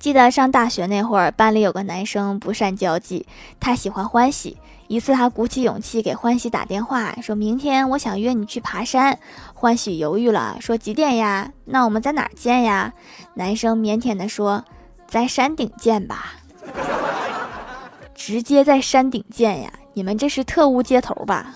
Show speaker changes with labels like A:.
A: 记得上大学那会儿，班里有个男生不善交际，他喜欢欢喜。一次，他鼓起勇气给欢喜打电话，说明天我想约你去爬山。欢喜犹豫了，说几点呀？那我们在哪儿见呀？男生腼腆地说，在山顶见吧。直接在山顶见呀？你们这是特务接头吧？